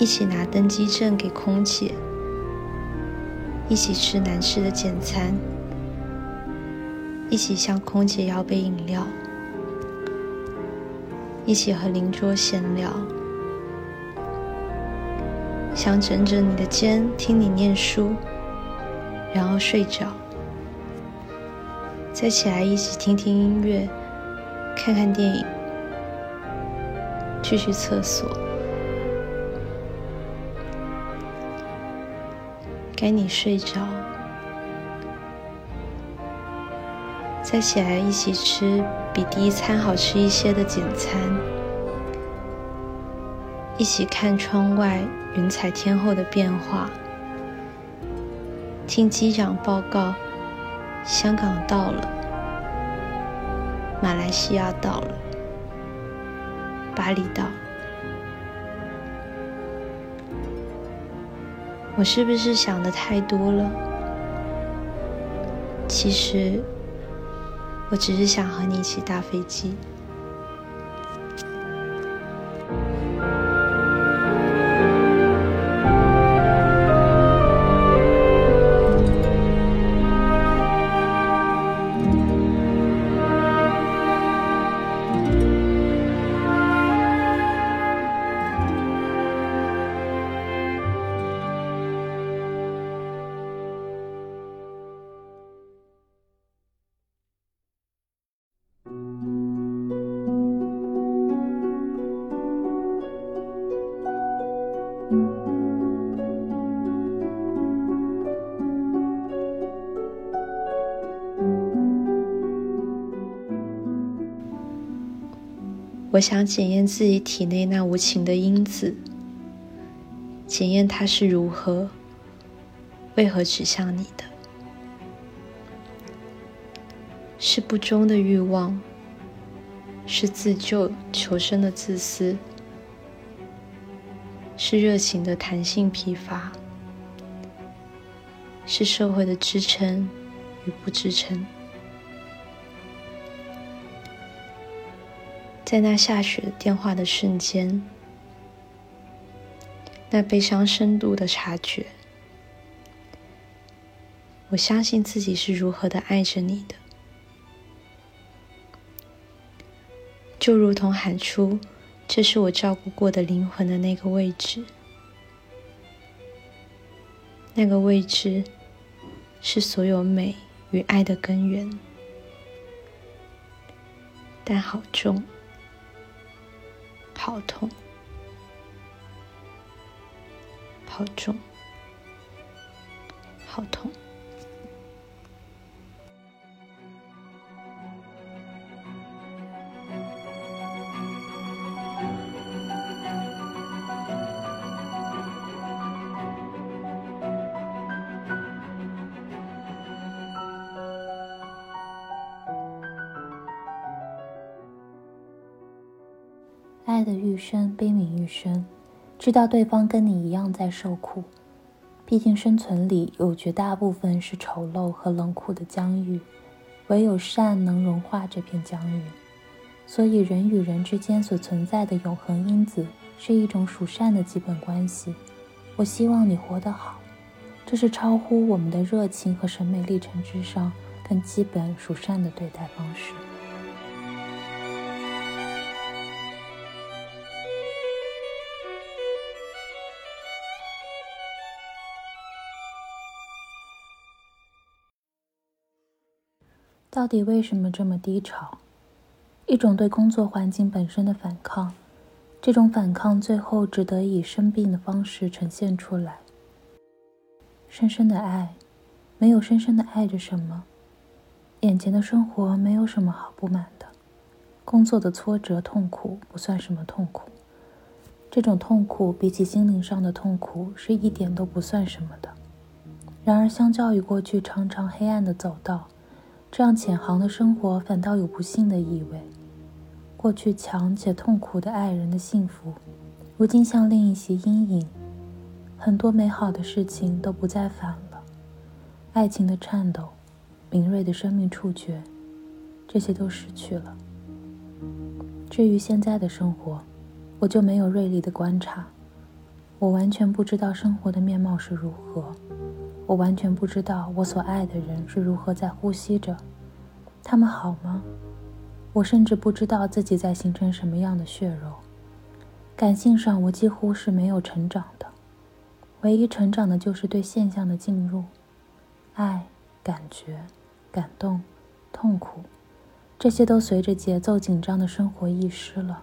一起拿登机证给空姐，一起吃难吃的简餐，一起向空姐要杯饮料，一起和邻桌闲聊，想枕着你的肩听你念书，然后睡着，再起来一起听听音乐，看看电影。去去厕所，该你睡着，再起来一起吃比第一餐好吃一些的简餐，一起看窗外云彩天后的变化，听机长报告：香港到了，马来西亚到了。巴厘岛，我是不是想的太多了？其实，我只是想和你一起搭飞机。我想检验自己体内那无情的因子，检验它是如何、为何指向你的？是不忠的欲望，是自救求生的自私，是热情的弹性疲乏，是社会的支撑与不支撑。在那下雪电话的瞬间，那悲伤深度的察觉，我相信自己是如何的爱着你的，就如同喊出“这是我照顾过的灵魂的那个位置”，那个位置是所有美与爱的根源，但好重。好痛，好重，好痛。爱的愈深，悲悯愈深，知道对方跟你一样在受苦。毕竟生存里有绝大部分是丑陋和冷酷的疆域，唯有善能融化这片疆域。所以人与人之间所存在的永恒因子是一种属善的基本关系。我希望你活得好，这是超乎我们的热情和审美历程之上更基本属善的对待方式。到底为什么这么低潮？一种对工作环境本身的反抗，这种反抗最后只得以生病的方式呈现出来。深深的爱，没有深深的爱着什么。眼前的生活没有什么好不满的，工作的挫折痛苦不算什么痛苦，这种痛苦比起心灵上的痛苦是一点都不算什么的。然而，相较于过去长长黑暗的走道。这样浅航的生活反倒有不幸的意味。过去强且痛苦的爱人的幸福，如今像另一袭阴影。很多美好的事情都不再反了，爱情的颤抖，敏锐的生命触觉，这些都失去了。至于现在的生活，我就没有锐利的观察，我完全不知道生活的面貌是如何，我完全不知道我所爱的人是如何在呼吸着，他们好吗？我甚至不知道自己在形成什么样的血肉。感性上，我几乎是没有成长的，唯一成长的就是对现象的进入，爱、感觉、感动、痛苦，这些都随着节奏紧张的生活遗失了。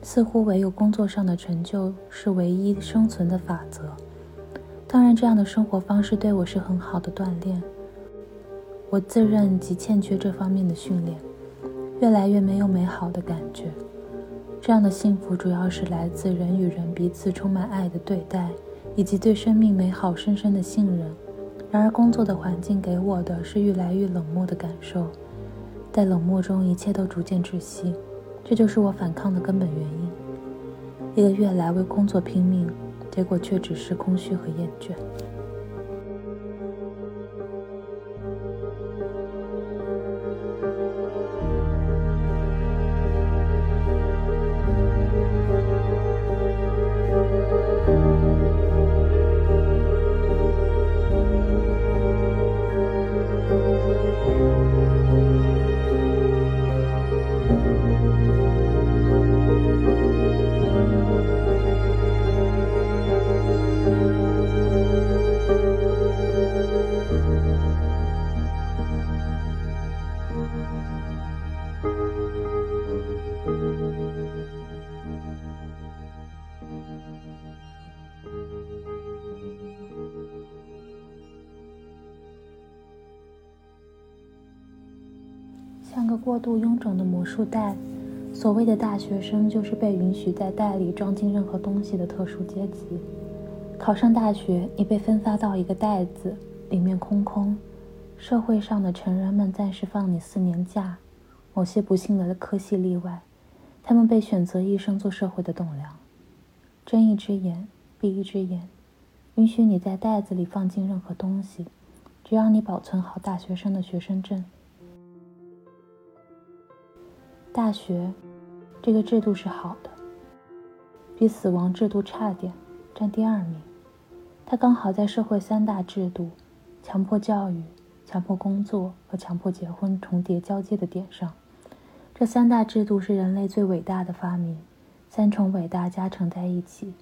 似乎唯有工作上的成就是唯一生存的法则。当然，这样的生活方式对我是很好的锻炼。我自认极欠缺这方面的训练，越来越没有美好的感觉。这样的幸福主要是来自人与人彼此充满爱的对待，以及对生命美好深深的信任。然而，工作的环境给我的是愈来愈冷漠的感受，在冷漠中，一切都逐渐窒息。这就是我反抗的根本原因。一个月来为工作拼命，结果却只是空虚和厌倦。像个过度臃肿的魔术袋，所谓的大学生就是被允许在袋里装进任何东西的特殊阶级。考上大学，你被分发到一个袋子，里面空空。社会上的成人们暂时放你四年假，某些不幸的科系例外，他们被选择一生做社会的栋梁。睁一只眼闭一只眼，允许你在袋子里放进任何东西，只要你保存好大学生的学生证。大学这个制度是好的，比死亡制度差点，占第二名。它刚好在社会三大制度——强迫教育、强迫工作和强迫结婚——重叠交接的点上。这三大制度是人类最伟大的发明，三重伟大加成在一起，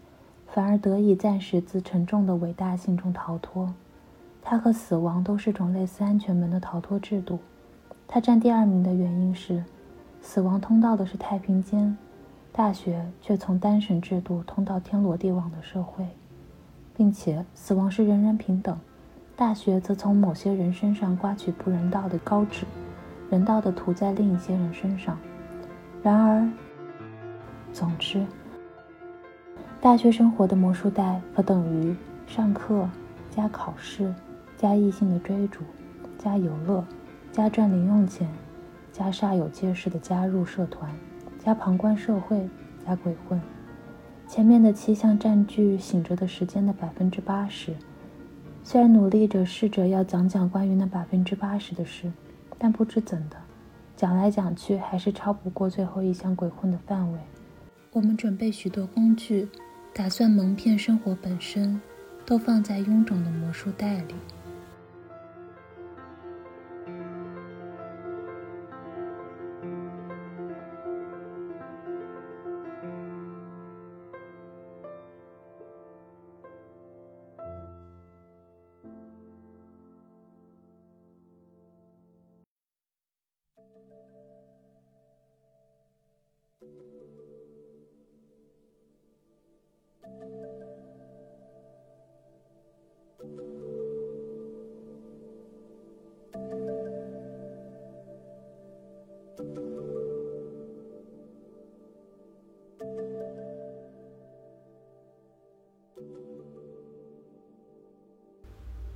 反而得以暂时自沉重的伟大性中逃脱。它和死亡都是种类似安全门的逃脱制度。它占第二名的原因是。死亡通道的是太平间，大学却从单审制度通到天罗地网的社会，并且死亡是人人平等，大学则从某些人身上刮取不人道的高脂，人道的涂在另一些人身上。然而，总之，大学生活的魔术袋可等于上课加考试加异性的追逐加游乐加赚零用钱。加煞有介事的加入社团，加旁观社会，加鬼混。前面的七项占据醒着的时间的百分之八十。虽然努力着试着要讲讲关于那百分之八十的事，但不知怎的，讲来讲去还是超不过最后一项鬼混的范围。我们准备许多工具，打算蒙骗生活本身，都放在臃肿的魔术袋里。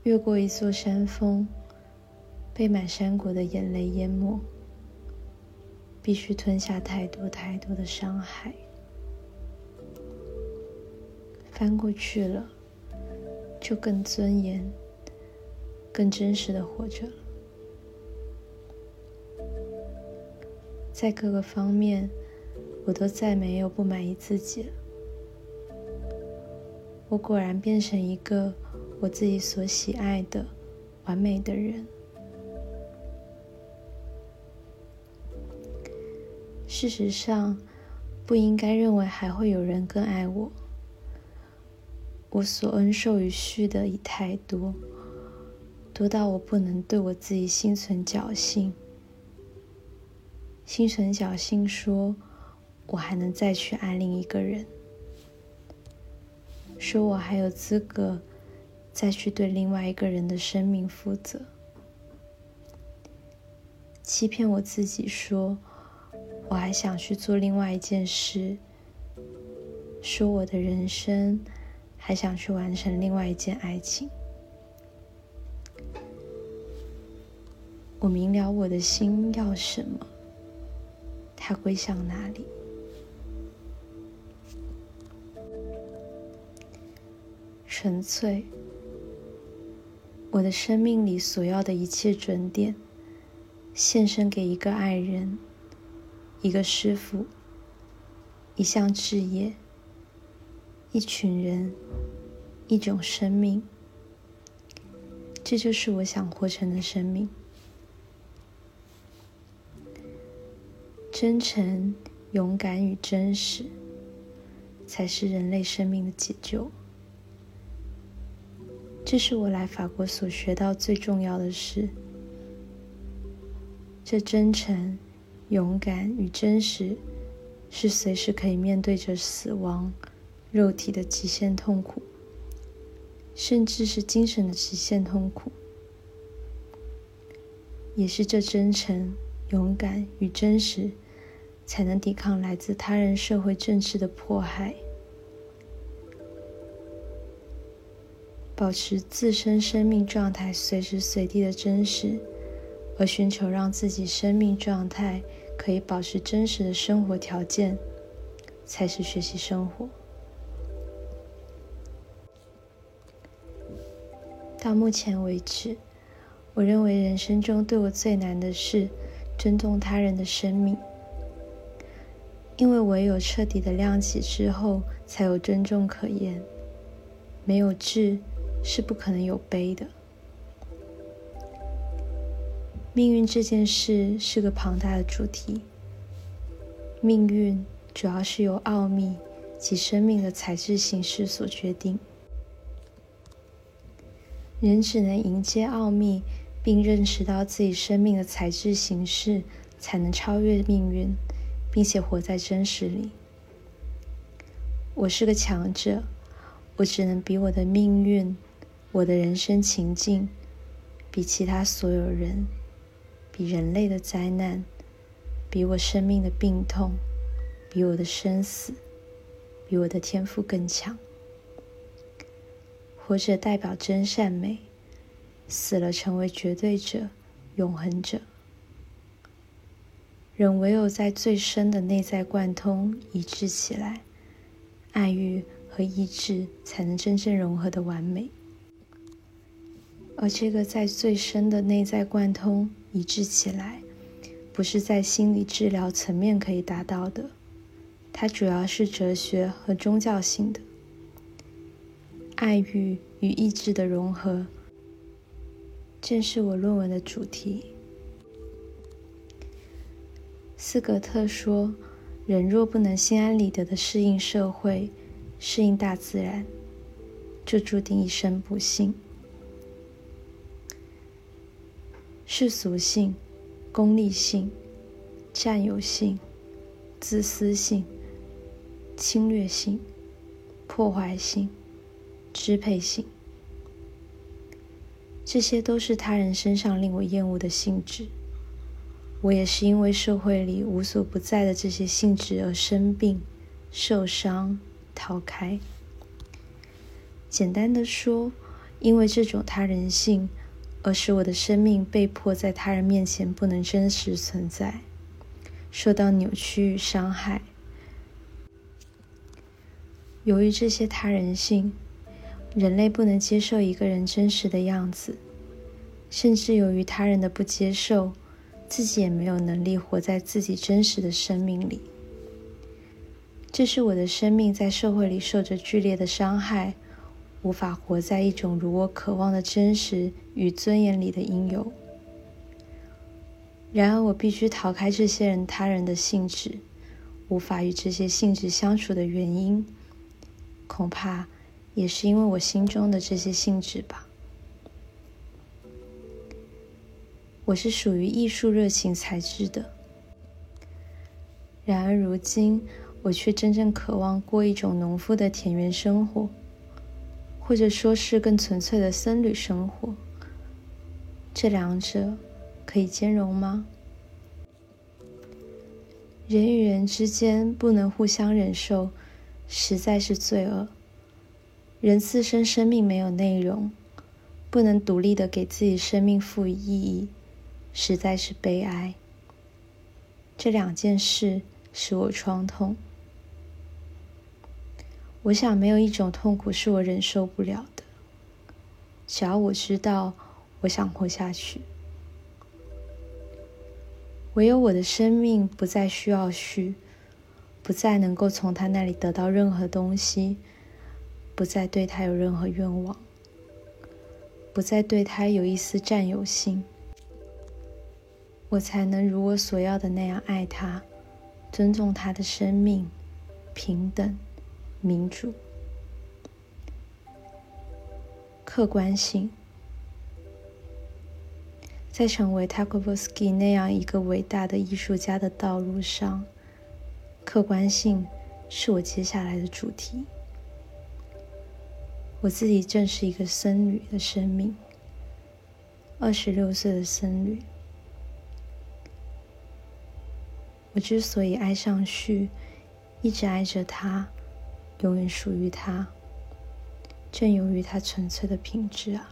越过一座山峰，被满山谷的眼泪淹没，必须吞下太多太多的伤害。翻过去了，就更尊严、更真实的活着。在各个方面我都再没有不满意自己了。我果然变成一个我自己所喜爱的完美的人。事实上，不应该认为还会有人更爱我。我所恩受与续的已太多，多到我不能对我自己心存侥幸。心存侥幸，说我还能再去爱另一个人。说我还有资格再去对另外一个人的生命负责，欺骗我自己说我还想去做另外一件事，说我的人生还想去完成另外一件爱情。我明了我的心要什么，它归向哪里。纯粹，我的生命里所要的一切准点，献身给一个爱人，一个师傅，一项事业，一群人，一种生命。这就是我想活成的生命。真诚、勇敢与真实，才是人类生命的解救。这是我来法国所学到最重要的事。这真诚、勇敢与真实，是随时可以面对着死亡、肉体的极限痛苦，甚至是精神的极限痛苦。也是这真诚、勇敢与真实，才能抵抗来自他人社会政治的迫害。保持自身生命状态随时随地的真实，而寻求让自己生命状态可以保持真实的生活条件，才是学习生活。到目前为止，我认为人生中对我最难的是尊重他人的生命，因为唯有彻底的亮起之后，才有尊重可言。没有智。是不可能有悲的。命运这件事是个庞大的主题。命运主要是由奥秘及生命的材质形式所决定。人只能迎接奥秘，并认识到自己生命的材质形式，才能超越命运，并且活在真实里。我是个强者，我只能比我的命运。我的人生情境，比其他所有人，比人类的灾难，比我生命的病痛，比我的生死，比我的天赋更强。活着代表真善美，死了成为绝对者、永恒者。人唯有在最深的内在贯通一致起来，爱欲和意志才能真正融合的完美。而这个在最深的内在贯通一致起来，不是在心理治疗层面可以达到的，它主要是哲学和宗教性的。爱欲与意志的融合，正是我论文的主题。斯格特说：“人若不能心安理得的适应社会，适应大自然，就注定一生不幸。”世俗性、功利性、占有性、自私性、侵略性、破坏性、支配性，这些都是他人身上令我厌恶的性质。我也是因为社会里无所不在的这些性质而生病、受伤、逃开。简单的说，因为这种他人性。而使我的生命被迫在他人面前不能真实存在，受到扭曲与伤害。由于这些他人性，人类不能接受一个人真实的样子，甚至由于他人的不接受，自己也没有能力活在自己真实的生命里。这是我的生命在社会里受着剧烈的伤害，无法活在一种如我渴望的真实与尊严里的应有。然而，我必须逃开这些人他人的性质，无法与这些性质相处的原因，恐怕也是因为我心中的这些性质吧。我是属于艺术热情材质的，然而如今我却真正渴望过一种农夫的田园生活，或者说是更纯粹的僧侣生活。这两者可以兼容吗？人与人之间不能互相忍受，实在是罪恶。人自身生命没有内容，不能独立的给自己生命赋予意义。实在是悲哀。这两件事使我创痛。我想，没有一种痛苦是我忍受不了的。只要我知道，我想活下去。唯有我的生命不再需要续，不再能够从他那里得到任何东西，不再对他有任何愿望，不再对他有一丝占有性。我才能如我所要的那样爱他，尊重他的生命，平等、民主、客观性。在成为 Tarkovsky 那样一个伟大的艺术家的道路上，客观性是我接下来的主题。我自己正是一个僧侣的生命，二十六岁的僧侣。我之所以爱上旭，一直爱着他，永远属于他，正由于他纯粹的品质啊。